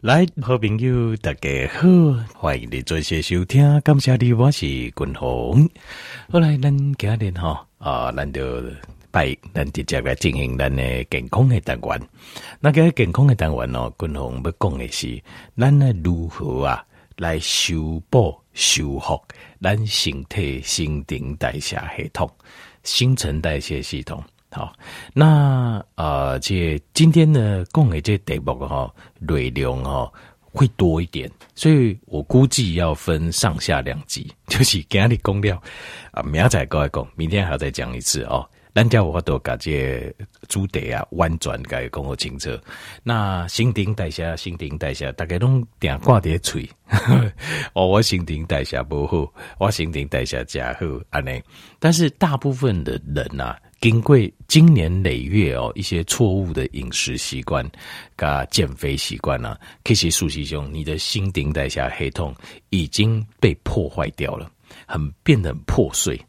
来，好朋友，大家好，欢迎你做些收听，感谢你，我是君鸿。后来，咱今日哈啊，咱就拜，咱直接来进行咱的健康的单元。那个健康的单元哦，君鸿要讲的是，咱呢如何啊来修补、修复咱身体新陈代谢系统、新陈代谢系统。好，那呃，这今天呢，讲的这题目哈，内容哈会多一点，所以我估计要分上下两集，就是今日讲了啊，明仔再讲，明天还要再讲一次哦。咱家我都感觉主题啊，婉转该讲好清楚。那新陈代谢，新陈代谢，大家拢定挂在嘴，哦，我新陈代谢不好，我新陈代谢加好安尼。但是大部分的人呐、啊。经过经年累月哦，一些错误的饮食习惯、加减肥习惯啊，其实事实上，你的新陈代谢系统已经被破坏掉了，很变得很破碎。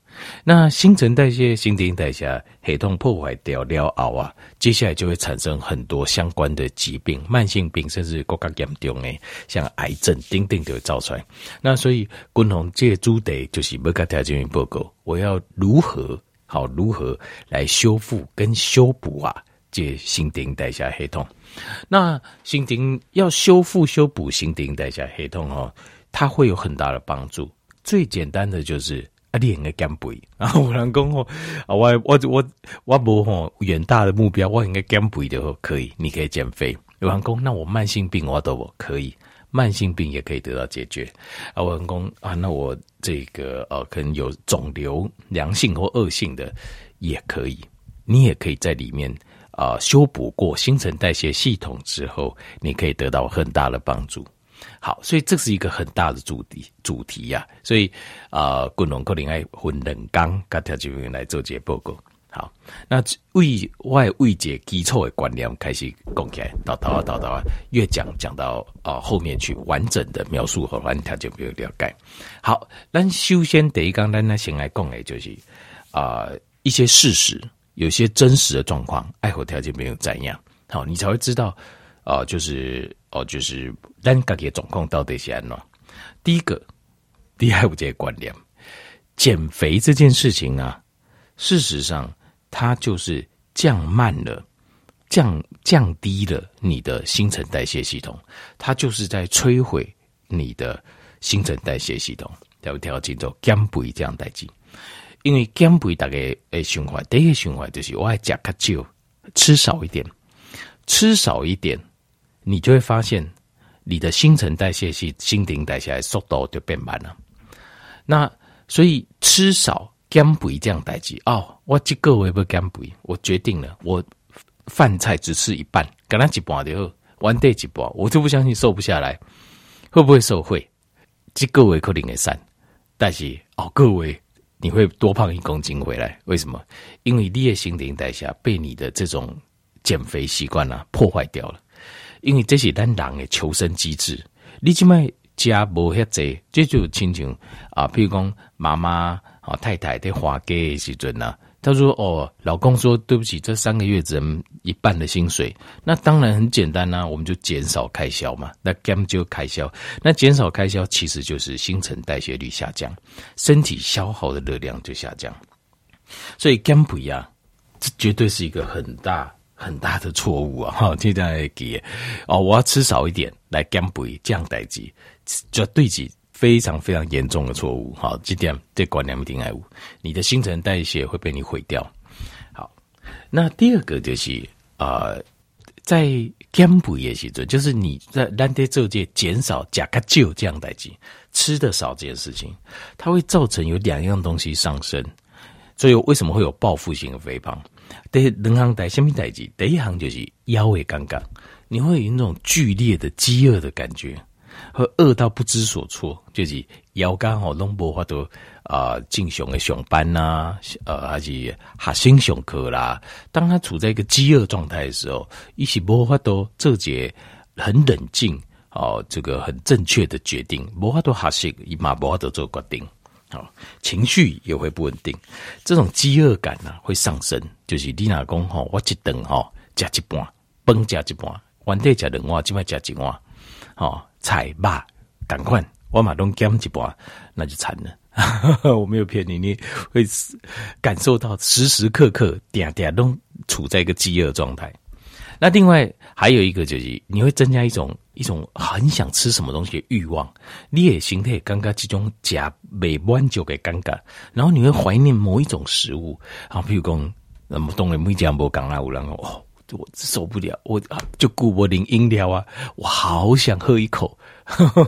那新陈代谢、新陈代谢系统破坏掉了后啊，接下来就会产生很多相关的疾病、慢性病，甚至更加严重诶，像癌症、等等就会造出来。那所以，共同这主题就是要跟大家报告，我要如何？好，如何来修复跟修补啊？这新陈代谢系统，那新陈要修复修补新陈代谢系统哦，它会有很大的帮助。最简单的就是啊，练个减肥 啊，我人讲哦，我我我我无吼远大的目标，我应该减肥的话可以，你可以减肥。有人讲，那我慢性病我都可以。慢性病也可以得到解决啊！我很公啊，那我这个呃、可能有肿瘤，良性或恶性的也可以，你也可以在里面啊修补过新陈代谢系统之后，你可以得到很大的帮助。好，所以这是一个很大的主题主题呀、啊。所以啊，共同可能爱分两讲，跟条这边来做这报告。好，那为外为解基础的观念开始讲起来，到到啊到到啊，越讲讲到啊后面去完整的描述和完条就没有了解。好，那首先第一讲，咱呢先来讲的就是啊一些事实，有些真实的状况，爱护条件没有怎样，好，你才会知道啊，就是哦，就是咱家己的状况到底是安怎。第一个，第二个这个观念，减肥这件事情啊，事实上。它就是降慢了，降降低了你的新陈代谢系统，它就是在摧毁你的新陈代谢系统。条条叫做减肥这样代进，因为减肥大概诶循环，第一个循环就是我爱吃较少，吃少一点，吃少一点，你就会发现你的新陈代谢系新陈代谢速度就变慢了。那所以吃少。减肥这样代志哦，我这个月不减肥，我决定了，我饭菜只吃一半，跟他一半就好，完对一半，我就不相信瘦不下来，会不会瘦？会，这个月可能会瘦，但是哦，各位你会多胖一公斤回来？为什么？因为你的心灵代谢被你的这种减肥习惯啊破坏掉了，因为这是咱人的求生机制，你这么加无遐济，这就亲像啊，譬如讲妈妈。啊，太太在花给时阵呢，他说：“哦，老公说对不起，这三个月只能一半的薪水。那当然很简单呐、啊，我们就减少开销嘛。那减就开销，那减少开销其实就是新陈代谢率下降，身体消耗的热量就下降。所以减肥啊，这绝对是一个很大很大的错误啊！哈，现在给哦，我要吃少一点来减肥，这样代志绝对是。”非常非常严重的错误，好，这点这观念一定要有，你的新陈代谢会被你毁掉。好，那第二个就是呃，在减肥的时候，就是你在咱在做这减少加卡旧这样代志，吃的少这件事情，它会造成有两样东西上升，所以为什么会有报复性的肥胖？第两行代什么代志？第一行就是腰会尴尬，你会有那种剧烈的饥饿的感觉。和饿到不知所措，就是腰杆吼拢无法度啊，正常的上班呐、呃，还是学生上课啦。当他处在一个饥饿状态的时候，一起无法度做一个很冷静哦，这个很正确的决定，无法度学习，伊嘛无法度做决定，好，情绪也会不稳定。这种饥饿感呢、啊，会上升，就是你若讲吼，我一顿吼，加一半，饭加一半，晚点加两碗，今晚加一碗。哦，菜吧，赶快，我马东减一半，那就惨了。我没有骗你，你会感受到时时刻刻点点都处在一个饥饿状态。那另外还有一个就是，你会增加一种一种很想吃什么东西的欲望，你也心态尴尬这种假美满就给尴尬，然后你会怀念某一种食物，啊，比如讲，那么东北每家无讲啊，有人哦，我受不了，我就顾我饮饮料啊，我好想喝一口，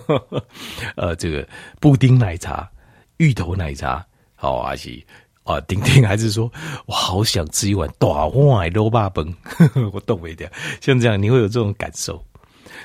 呃，这个布丁奶茶、芋头奶茶，好啊是。啊，丁丁还是说，我好想吃一碗大碗的卤肉饭，我动不了。像这样，你会有这种感受，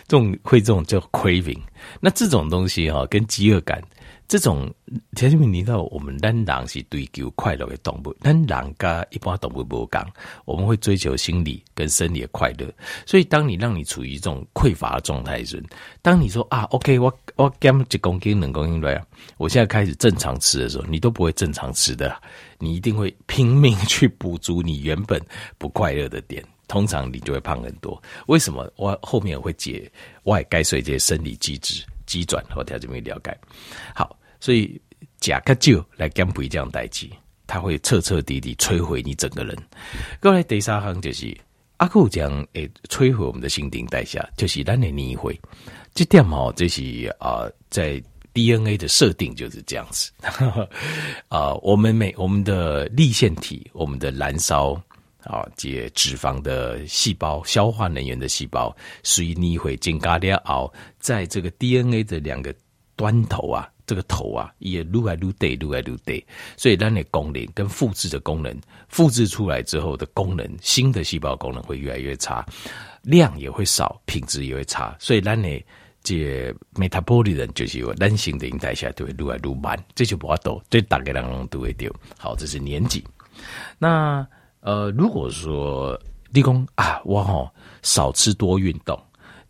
这种会这种叫 craving。那这种东西哈、跟饥饿感。这种前面提到，我们人狼是追求快乐的动物，人狼跟一般动物不同，我们会追求心理跟生理的快乐。所以，当你让你处于这种匮乏的状态时，当你说啊，OK，我我减一公斤、两公斤来，我现在开始正常吃的时候，你都不会正常吃的，你一定会拼命去补足你原本不快乐的点，通常你就会胖很多。为什么？我后面会解外该随这些生理机制机转，我条这么了解。好。所以假个酒来减肥这样代志，它会彻彻底底摧毁你整个人。过来第三行就是阿库将诶，摧毁我们的新陈代谢，就是咱的年会。这点哦，这是啊、呃，在 DNA 的设定就是这样子。啊、呃，我们每我们的立腺体，我们的燃烧啊，解脂肪的细胞，消化能源的细胞，属于年会进咖喱熬，在这个 DNA 的两个端头啊。这个头啊，也撸来撸对，撸来撸对，所以它的功能跟复制的功能，复制出来之后的功能，新的细胞功能会越来越差，量也会少，品质也会差，所以咱呢，这 metabolic 人就是有男性的代下都会撸来撸慢，这就不好懂，对大概人都会丢。好，这是年纪。那呃，如果说立功啊，我吼少吃多运动，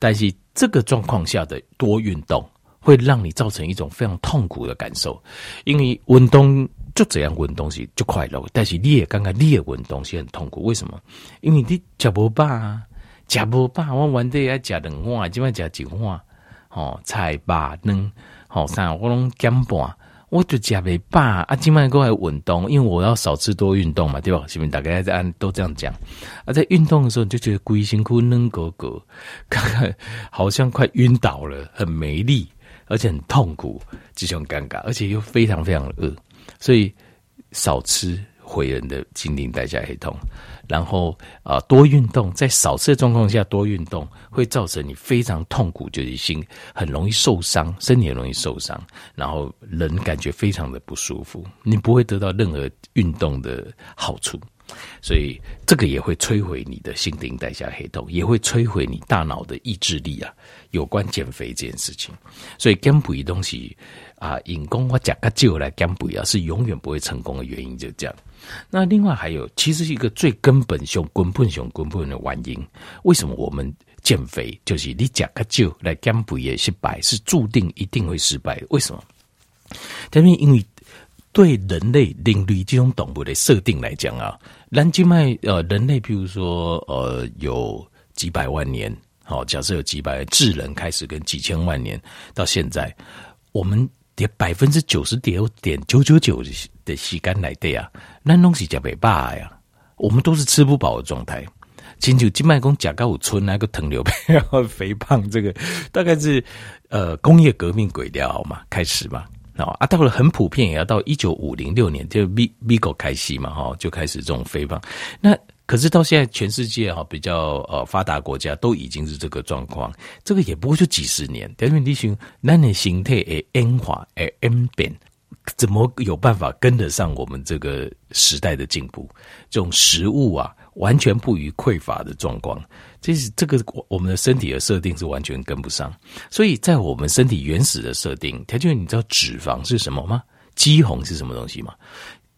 但是这个状况下的多运动。会让你造成一种非常痛苦的感受，因为运动就这样运动是就快乐，但是你也刚刚你也运动是很痛苦，为什么？因为你吃不饱啊，吃不饱，我原地要吃两碗，今晚吃一碗，哦，菜吧能，好三我拢减半，我就吃不饱啊，今晚过来运动，因为我要少吃多运动嘛，对吧？是不是大家在按都这样讲？啊，在运动的时候你就觉得龟辛苦能哥哥，看 看好像快晕倒了，很没力。而且很痛苦，这种尴尬，而且又非常非常饿，所以少吃毁人的精灵代谢系统。然后啊、多运动，在少吃的状况下多运动，会造成你非常痛苦，就是心很容易受伤，身体很容易受伤，然后人感觉非常的不舒服，你不会得到任何运动的好处。所以这个也会摧毁你的新陈代谢黑洞，也会摧毁你大脑的意志力啊。有关减肥这件事情，所以减肥东西啊，引功或假个酒来减肥啊，是永远不会成功的原因，就这样。那另外还有，其实一个最根本性、根本性、根本的原因，为什么我们减肥就是你假个酒来减肥也失败，是注定一定会失败？为什么？因为因为对人类、另类这种动物的设定来讲啊。南极脉呃，人类譬如说呃，有几百万年，好，假设有几百智人开始跟几千万年到现在，我们得百分之九十点点九九九的吸干来的啊，那东西叫北霸呀，我们都是吃不饱的状态。请求金脉宫甲高五村那个糖尿病 肥胖，这个大概是呃工业革命鬼掉嘛，开始嘛。啊，到了很普遍，也要到一九五零六年，就 V Vigo 开始嘛，哈，就开始这种肥胖。那可是到现在，全世界哈比较呃发达国家都已经是这个状况，这个也不过就几十年。但是你想，那你形态诶变化诶变变，怎么有办法跟得上我们这个时代的进步？这种食物啊，完全不予匮乏的状况。这是这个我们的身体的设定是完全跟不上，所以在我们身体原始的设定，条件你知道脂肪是什么吗？肌红是什么东西吗？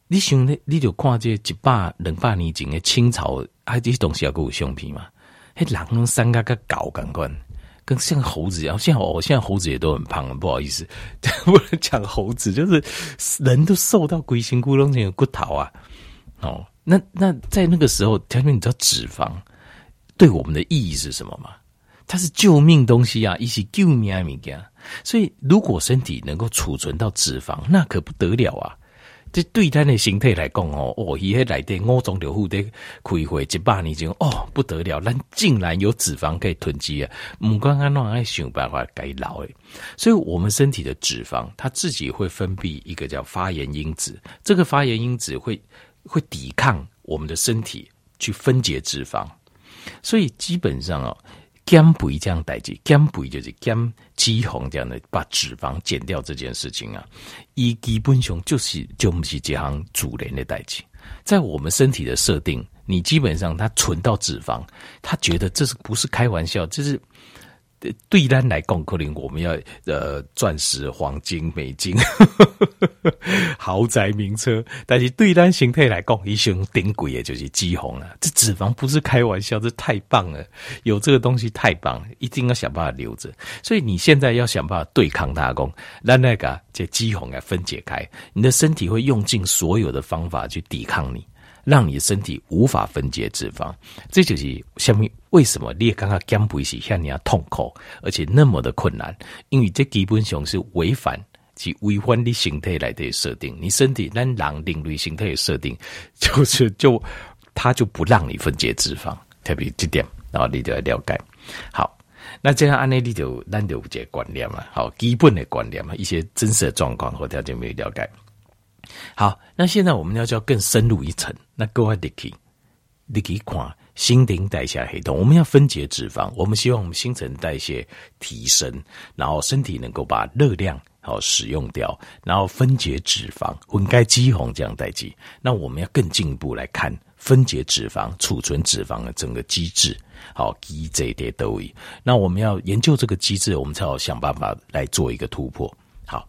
你想你你就看这一百两百年前的清朝，啊这些东西要给我胸皮嘛？嘿，人用三个个搞感官，跟像猴子一样。现在我现在猴子也都很胖，不好意思，不能讲猴子，就是人都瘦到龟心咕隆的骨头啊。哦，那那在那个时候，条件你知道脂肪？对我们的意义是什么吗？它是救命东西啊，一起救命啊物件。所以，如果身体能够储存到脂肪，那可不得了啊！这对他的形态来讲哦，哦，伊迄内底五脏六腑的开会一百年前哦，不得了，咱竟然有脂肪可以囤积啊！唔管安怎爱想办法改老诶，所以我们身体的脂肪，它自己会分泌一个叫发炎因子，这个发炎因子会会抵抗我们的身体去分解脂肪，所以基本上哦。减肥这样代际，减肥就是减脂肪这样的，把脂肪减掉这件事情啊，一基本上就是就不是这项主人的代际，在我们身体的设定，你基本上它存到脂肪，他觉得这是不是开玩笑，这是。对单来讲，可能我们要呃钻石、黄金、美金、豪宅名车，但是对单形态来讲，一生顶贵也就是脂肪了。这脂肪不是开玩笑，这太棒了，有这个东西太棒了，一定要想办法留着。所以你现在要想办法对抗它，讲让那个这脂肪来分解开，你的身体会用尽所有的方法去抵抗你。让你的身体无法分解脂肪，这就是下面为什么你也刚刚减肥是像你要痛苦，而且那么的困难，因为这基本上是违反其违反你形态来的设定。你身体咱人领域形态的设定，就是就它就不让你分解脂肪，特别这点，然后你就要了解。好，那这样按呢，你就咱就有这个观念嘛，好，基本的观念嘛，一些真实的状况和条件没有了解。好，那现在我们要叫更深入一层。那各位你可以，你可以看新陈代谢系统。我们要分解脂肪，我们希望我们新陈代谢提升，然后身体能够把热量好使用掉，然后分解脂肪，分解脂肪这样代谢。那我们要更进一步来看分解脂肪、储存脂肪的整个机制。好，机这一点都有。那我们要研究这个机制，我们才好想办法来做一个突破。好，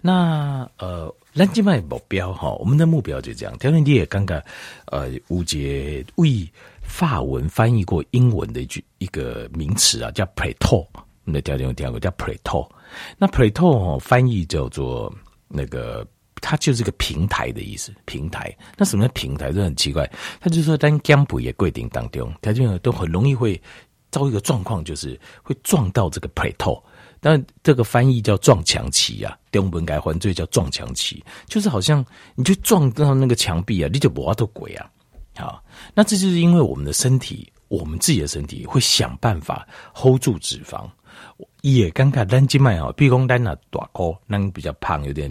那呃。咱即卖目标哈，我们的目标就这样。条件你也刚刚呃，吴杰为法文翻译过英文的一句一个名词啊，叫 plateau。我们的条件有听过叫 plateau。那 plateau 翻译叫做那个，它就是个平台的意思。平台，那什么叫平台？这很奇怪。他就说，当减肥的过程当中，条件都很容易会遭一个状况，就是会撞到这个 plateau。但这个翻译叫撞墙期啊，中文改犯罪叫撞墙期，就是好像你就撞到那个墙壁啊，你就不要都鬼啊。好，那这就是因为我们的身体，我们自己的身体会想办法 hold 住脂肪。也尴尬，单静脉啊，比如讲单那大颗，那比较胖，有点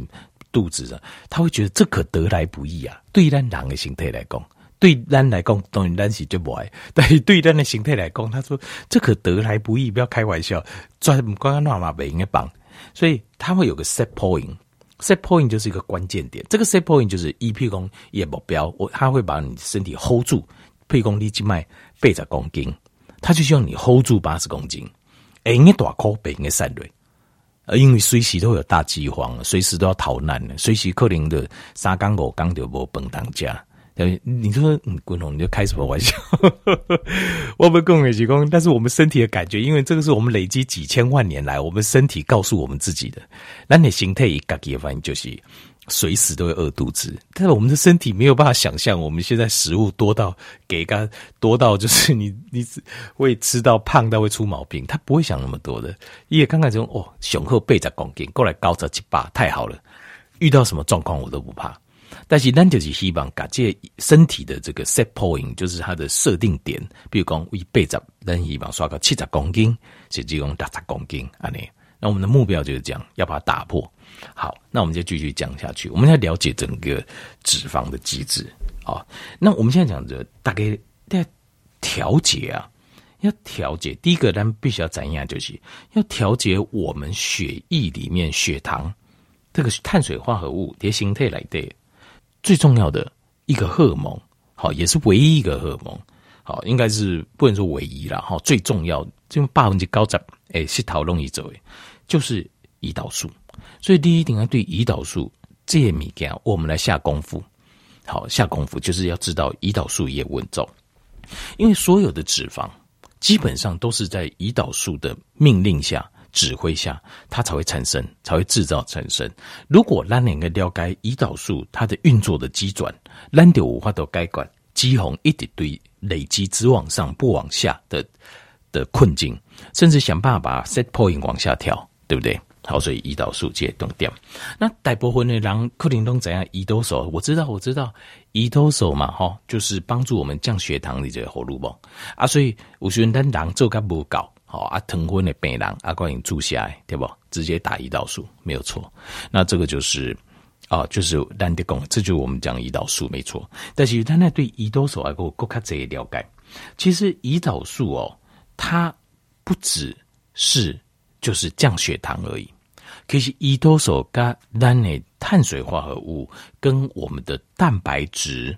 肚子的，他会觉得这可得来不易啊。对于咱人的形态来讲。对咱来讲，当然咱是就不爱；但是对咱的形态来讲，他说这可得来不易，不要开玩笑。专不光光乱嘛，不应该绑。所以他会有个 set point，set point 就是一个关键点。这个 set point 就是一譬如讲一个目标，我他会把你身体 hold 住。譬如讲你静脉背着公斤，他就希望你 hold 住八十公斤。哎，你大口不应该散蕊，呃，因为随时都有大饥荒，随时都要逃难的，随时可能的三缸五缸就无饭当家。你说嗯，滚龙，你就开什么玩笑？我们共也提供，但是我们身体的感觉，因为这个是我们累积几千万年来，我们身体告诉我们自己的。那你形态一改，反正就是随时都会饿肚子。但是我们的身体没有办法想象，我们现在食物多到给个多到就是 你你会吃到胖到会出毛病，他不会想那么多的。也刚开始哦，雄厚背着公斤过来高着七八，太好了。遇到什么状况我都不怕。但是咱就是希望把这身体的这个 set point，就是它的设定点，比如讲为八十，咱希望刷个七十公斤，甚至讲六十公斤，安尼。那我们的目标就是这样，要把它打破。好，那我们就继续讲下去。我们要了解整个脂肪的机制啊。那我们现在讲的大概在调节啊，要调节。第一个，咱必须要怎样？就是要调节我们血液里面血糖这个碳水化合物的形态来的。最重要的一个荷尔蒙，好，也是唯一一个荷尔蒙，好，应该是不能说唯一啦，哈，最重要就百分之九十，诶，是讨论一走，就是胰岛素。所以第一点要对胰岛素这些物件，我们来下功夫，好，下功夫就是要知道胰岛素也稳重，因为所有的脂肪基本上都是在胰岛素的命令下。指挥下，它才会产生，才会制造产生。如果咱两个了解胰岛素它的运作的机转，咱就无法度改观，肌红一直堆累积只往上不往下的的困境，甚至想办法把 set point 往下调，对不对？好，所以胰岛素这些动掉。那大部分的人可能都怎样？胰岛素，我知道，我知道，胰岛素嘛，哈，就是帮助我们降血糖的这个荷尔蒙啊。所以有时候咱人做甲无够，好啊，疼昏的病人啊，赶紧住下来，对不？直接打胰岛素没有错。那这个就是啊，就是咱的讲，这就是我们讲胰岛素没错。但是他那对胰岛素啊，我较这了解。其实胰岛素哦，它不只是。就是降血糖而已。可是胰岛素跟咱的碳水化合物跟我们的蛋白质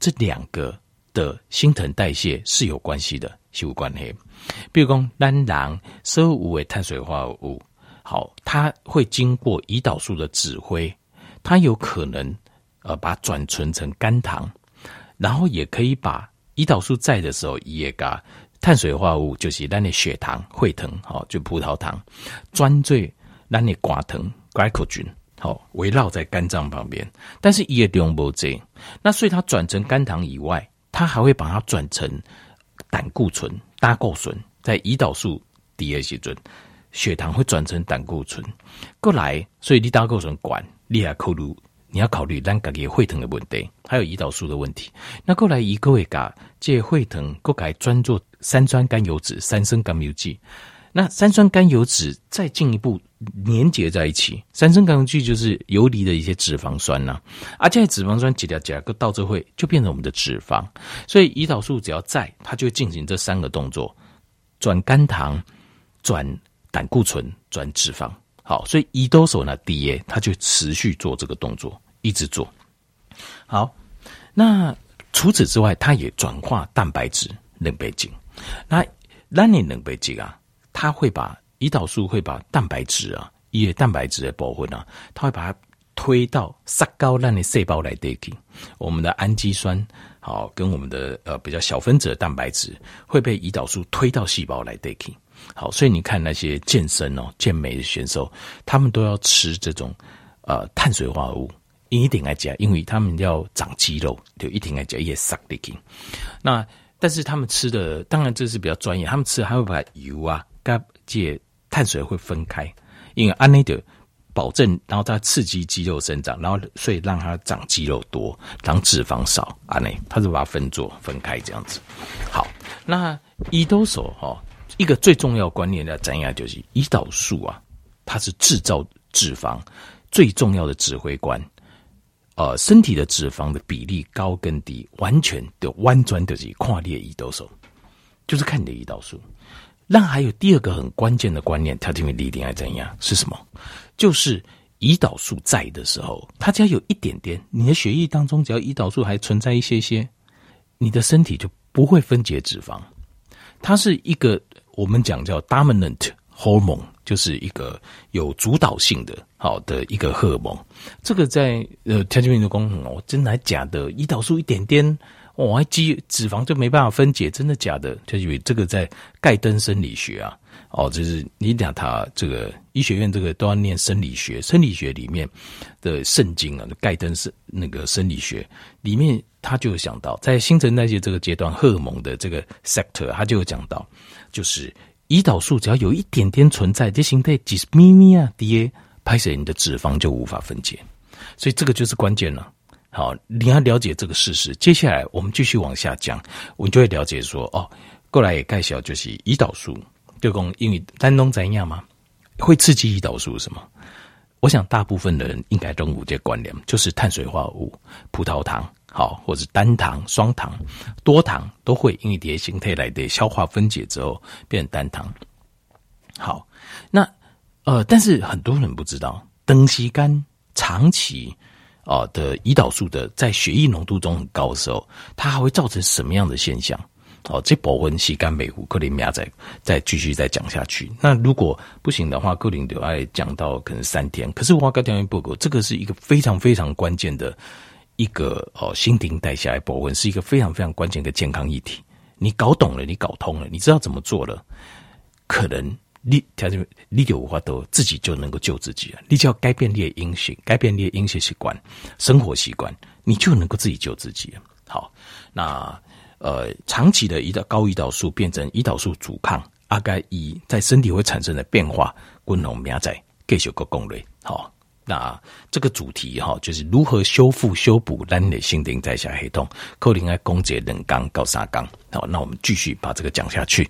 这两个的新陈代谢是有关系的，是有关系。比如讲，咱人所有的碳水化合物，好，它会经过胰岛素的指挥，它有可能呃把转存成肝糖，然后也可以把胰岛素在的时候也把。碳水化合物就是咱的血糖、血糖，好，就葡萄糖，专对咱的寡糖 （glycogen） 好，围绕在肝脏旁边。但是也用不这，那所以它转成肝糖以外，它还会把它转成胆固醇、胆固醇，在胰岛素低的时候，血糖会转成胆固醇过来，所以你胆固醇管，你还考虑。你要考虑咱家己血糖的问题，还有胰岛素的问题。那过来一个会把这血糖过来专做三酸甘油酯、三酸甘油酯。那三酸甘油酯再进一步粘结在一起，三酸甘油酯就是游离的一些脂肪酸呐、啊。而这些脂肪酸几条几条到这会就变成我们的脂肪。所以胰岛素只要在，它就会进行这三个动作：转肝糖、转胆固醇、转脂肪。好，所以胰岛素呢，第一，它就持续做这个动作。一直做好，那除此之外，它也转化蛋白质、能白质。那那你能白质啊？它会把胰岛素会把蛋白质啊，一些蛋白质的部分啊，它会把它推到杀高让你细胞来代替。我们的氨基酸好，跟我们的呃比较小分子的蛋白质会被胰岛素推到细胞来代替。好，所以你看那些健身哦、健美的选手，他们都要吃这种呃碳水化合物。一定来加，因为他们要长肌肉，就一定来讲也杀得紧。那但是他们吃的，当然这是比较专业，他们吃的还会把油啊跟这碳水会分开，因为安内的保证，然后它刺激肌肉生长，然后所以让它长肌肉多，长脂肪少，安内它是把它分做分开这样子。好，那胰岛素哈，一个最重要观念要怎样，就是胰岛素啊，它是制造脂肪最重要的指挥官。呃，身体的脂肪的比例高跟低，完全的弯转的是跨列胰岛素，就是看你的胰岛素。那还有第二个很关键的观念，它这边一定要怎样？是什么？就是胰岛素在的时候，它只要有一点点，你的血液当中只要胰岛素还存在一些些，你的身体就不会分解脂肪。它是一个我们讲叫 dominant hormone。就是一个有主导性的好的一个荷尔蒙，这个在呃条件病毒功能哦，真的还假的？胰岛素一点点，哦，还肌脂肪就没办法分解，真的假的？就以为这个在盖登生理学啊，哦，就是你讲他这个医学院这个都要念生理学，生理学里面的圣经啊，盖登生那个生理学里面，他就有讲到，在新陈代谢这个阶段，荷尔蒙的这个 sector，他就有讲到，就是。胰岛素只要有一点点存在，这形态几十咪咪啊，da 拍摄你的脂肪就无法分解，所以这个就是关键了。好，你要了解这个事实。接下来我们继续往下讲，我们就会了解说，哦，过来也介绍就是胰岛素，就讲因为丹东怎样嘛，会刺激胰岛素什么？我想大部分的人应该都有这关联，就是碳水化合物、葡萄糖。好，或者是单糖、双糖、多糖都会因为这些形态来的消化分解之后变成单糖。好，那呃，但是很多人不知道，长时间长期啊的胰岛素的在血液浓度中很高的时候，它还会造成什么样的现象？哦，这部分时间美虎克林亚再再继续再讲下去。那如果不行的话，克林就爱讲到可能三天。可是我跟条件报告，这个是一个非常非常关键的。一个哦，新陈代谢的部分是一个非常非常关键的健康议题。你搞懂了，你搞通了，你知道怎么做了，可能你条件你就无法都自己就能够救自己了。你只要改变你的饮食，改变你的饮食习惯、生活习惯，你就能够自己救自己。好，那呃，长期的胰岛高胰岛素变成胰岛素阻抗阿该以在身体会产生的变化，滚龙苗仔继续个攻略。好，那这个主题哈，就是如何修复修补咱的心灵在下黑洞，扣零爱攻击人刚告沙刚。好，那我们继续把这个讲下去。